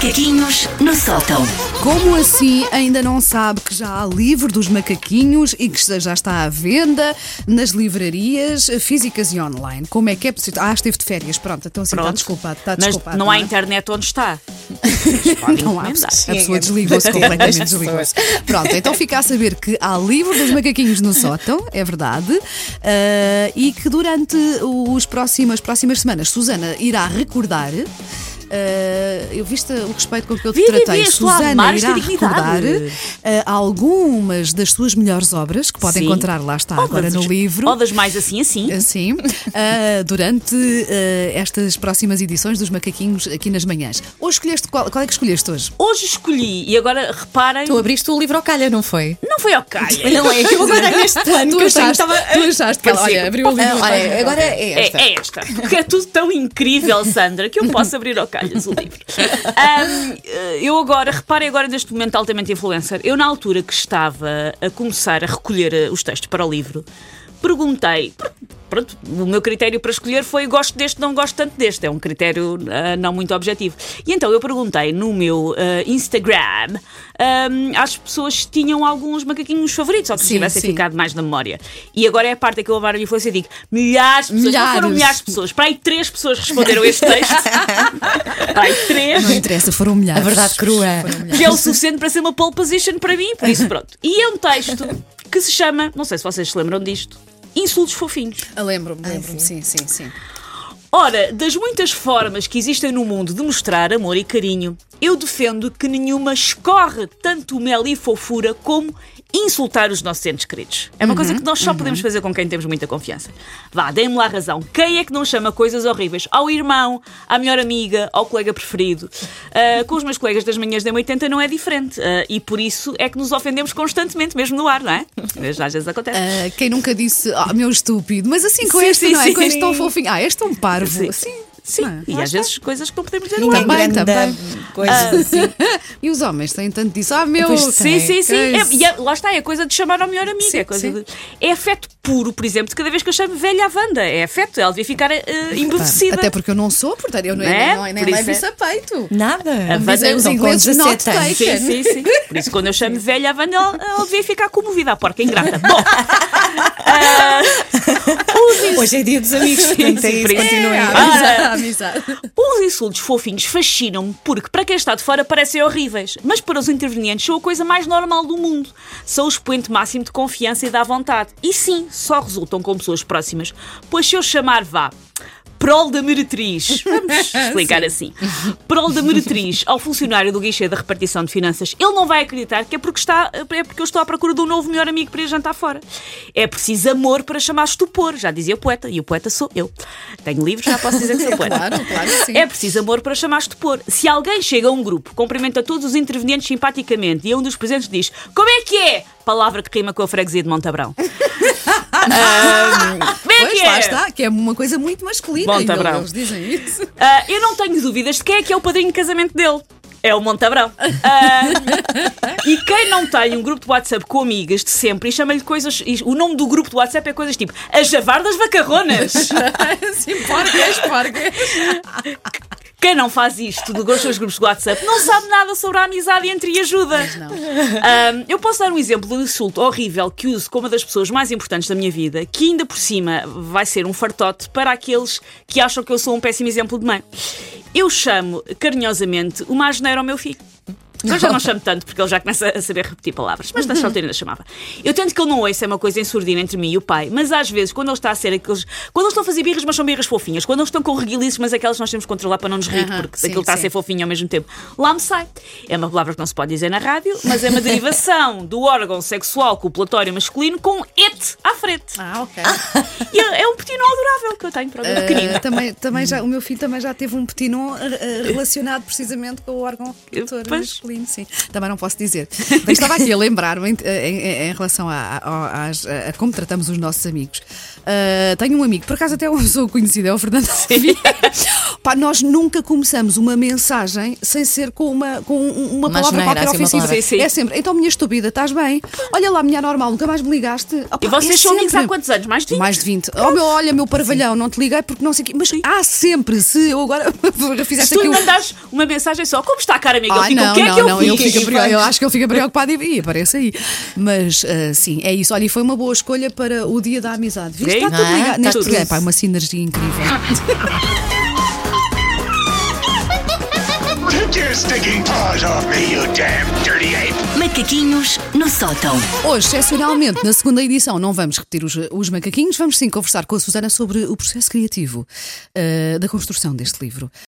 Macaquinhos no sótão. Como assim ainda não sabe que já há livro dos macaquinhos e que já está à venda nas livrarias físicas e online? Como é que é possível? Ah, esteve de férias, pronto, então assim está desculpado. Está Mas desculpado não há é? internet onde está. Não há. A pessoa desligou-se completamente. desligou-se. Pronto, então fica a saber que há livro dos macaquinhos no sótão, é verdade, ah, e que durante os próximos, as próximas semanas Susana irá recordar. Ah, eu viste o respeito com que eu te Vi, vi, vi, tratei. a Susana irá recordar ah, algumas das suas melhores obras que podem Sim. encontrar lá está Ou agora das- no livro. Ou das mais assim, assim. Assim, ah, durante estas próximas edições dos Macaquinhos aqui nas manhãs. Hoje escolheste qual, qual é que escolheste hoje? Hoje escolhi, e agora reparem, Tu abriste o livro ao calha, não foi? não foi ao calha. Não é que eu agora neste plano Tu achaste, estava. tu achaste que ela, olha, abriu o livro. Ah, olha, agora é É, esta. é esta. Porque é tudo tão incrível, Sandra, que eu posso abrir ao calhas o livro. Ahm, eh, eu agora, reparem agora neste momento altamente influencer, eu na altura que estava a começar a recolher eh, os textos para o livro, perguntei. Pronto, o meu critério para escolher foi gosto deste, não gosto tanto deste. É um critério ah, não muito objetivo. E então eu perguntei no meu ah, Instagram ahm, às pessoas se tinham alguns macaquinhos favoritos ou que Sim, tivessem sim. ficado mais na memória. E agora é a parte que eu levar a influência e digo milhares de pessoas, não foram Milhares. milhares de pessoas, para aí três pessoas responderam este texto. para aí três. Não interessa, foram milhares. A verdade crua. Que é o suficiente para ser uma pole position para mim, por isso pronto. E é um texto que se chama, não sei se vocês se lembram disto, Insultos Fofinhos. Ah, Lembro-me, lembro-me, sim, sim, sim. Ora, das muitas formas que existem no mundo de mostrar amor e carinho, eu defendo que nenhuma escorre tanto mel e fofura como insultar os nossos entes queridos. É uma coisa que nós só podemos fazer com quem temos muita confiança. Vá, deem-me lá razão. Quem é que não chama coisas horríveis ao irmão, à melhor amiga, ao colega preferido? Ah, com os meus colegas das manhãs da 80 não é diferente. Ah, e por isso é que nos ofendemos constantemente, mesmo no ar, não é? Mas às vezes acontece. Ah, quem nunca disse, ah, meu estúpido, mas assim com Sim, este, sim, não é? sim, com este tão fofinho. Ah, este tão parvo. Sim. Sim. Sim, Ah, e às vezes coisas que não podemos dizer. Também, grande também. Coisas assim. E os homens têm tanto disso. Ah, meu. Pois Sim, sim, sim. Que é É, e é- lá está, é coisa de chamar ao melhor amigo. Sim, é, coisa sim. de- é afeto puro, por exemplo, de cada vez que eu chamo velha à Wanda. É afeto, ela devia ficar eh, embevecida. Até porque eu não sou, portanto, eu não, Não é? não, nem Por isso levo é. isso a peito. Nada. A Wanda- Dizem os São com ingleses 17 not anos. Sim, taken. sim, sim. Por isso, quando eu chamo velha à Wanda, ela, ela devia ficar comovida, a porca ingrata. Bom, Hoje é dia dos amigos, portanto é isso. por isso. Continuem. É, Ah. amizade, amizade. os insultos fofinhos fascinam-me porque, para quem está de fora, parecem horríveis, mas para os intervenientes são a coisa mais normal do mundo. São o expoente máximo de confiança e da vontade. E sim, só resultam com pessoas próximas, pois se eu chamar vá. Prol da meretriz. Vamos explicar assim. Prol da meretriz ao funcionário do guichê da repartição de finanças, ele não vai acreditar que é porque, está, é porque eu estou à procura de um novo melhor amigo para ir jantar fora. É preciso amor para chamar estupor, já dizia o poeta, e o poeta sou eu. Tenho livros, já posso dizer que sou poeta. Claro, claro sim. É preciso amor para chamar estupor. Se alguém chega a um grupo, cumprimenta todos os intervenientes simpaticamente e um dos presentes diz como é que é? Palavra que rima com a freguesia de Montabrão. Como é Pois, que lá é? está, que é uma coisa muito masculina. Bom, tá eles- dizem isso. Ah, eu não tenho dúvidas de quem é que é o padrinho de casamento dele. É o Montabrão. Ah, e quem não tem um grupo de WhatsApp com amigas de sempre e chama-lhe coisas. e O nome do grupo de WhatsApp é coisas tipo a Javar das Vacarronas. Sim, porcas, porcas. Quem não faz isto dos seus grupos de WhatsApp não sabe nada sobre a amizade entre e ajuda. Ahm, eu posso dar um exemplo de um insulto horrível que uso com uma das pessoas mais importantes da minha vida, que ainda por cima vai ser um fartote para aqueles que acham que eu sou um péssimo exemplo de mãe. Eu chamo carinhosamente uma asneira ao meu filho. Eu já não chamo tanto porque ele já começa a saber repetir palavras, mas nessa altura ainda chamava. Eu tento que ele não ouça, é uma coisa em surdina entre mim e o pai, mas às vezes, quando ele está a ser aqueles. Quando eles estão a fazer birras, mas são birras fofinhas, quando eles estão com reguilices, mas aquelas que nós temos que controlar para não nos rir, porque sim, aquilo está a sim. ser fofinho ao mesmo tempo, lá me sai. É uma palavra que não se pode dizer na rádio, mas é uma derivação do órgão sexual copulatório masculino com et à frente. Ah, ok. E é é um pequeno adorável que eu tenho para o meu Uh, também, também já, o meu filho também já teve um petinon uh, uh, relacionado precisamente com o órgão reprodutor Pois. Masculino, sim. Também não posso dizer. Mas estava aqui a lembrar-me em, em- em relação a, a- às- a como tratamos os nossos amigos. Uh, tenho um amigo, por acaso até uma pessoa conhecida, é o Fernando Vieira. Pá, nós nunca começamos uma mensagem sem ser com uma, com uma, Uma palavra qualquer assim, ofensiva. palavra. Sim, sim. É sempre, então minha estúpida, estás bem? Olha lá, minha normal, nunca mais me ligaste. Opá, E vocês é são amigos há quantos anos? Mais de 20? Mais de 20. Oh, meu, olha, meu parvalhão, não te liguei porque não sei o quê. Mas há sempre, se eu agora Se fizeste tu aqui lhe um. mandares uma mensagem só, como está, cara amiga? Ai, fica, não, o que é não, que eu não, fiz? ele fica eu acho que ele fica preocupado e, e aparece aí. Mas ah, sim, é isso. Olha, e foi uma boa escolha para o dia da amizade. Viste? Está tudo Ah, ligado. Neste programa, pá, uma sinergia incrível. your stinking paws off me, you damn dirty ape! Macaquinhos no sótão. Hoje, excepcionalmente, na segunda edição, não vamos repetir os, os macaquinhos, vamos sim conversar com a Susana sobre o processo criativo ah, da construção deste livro.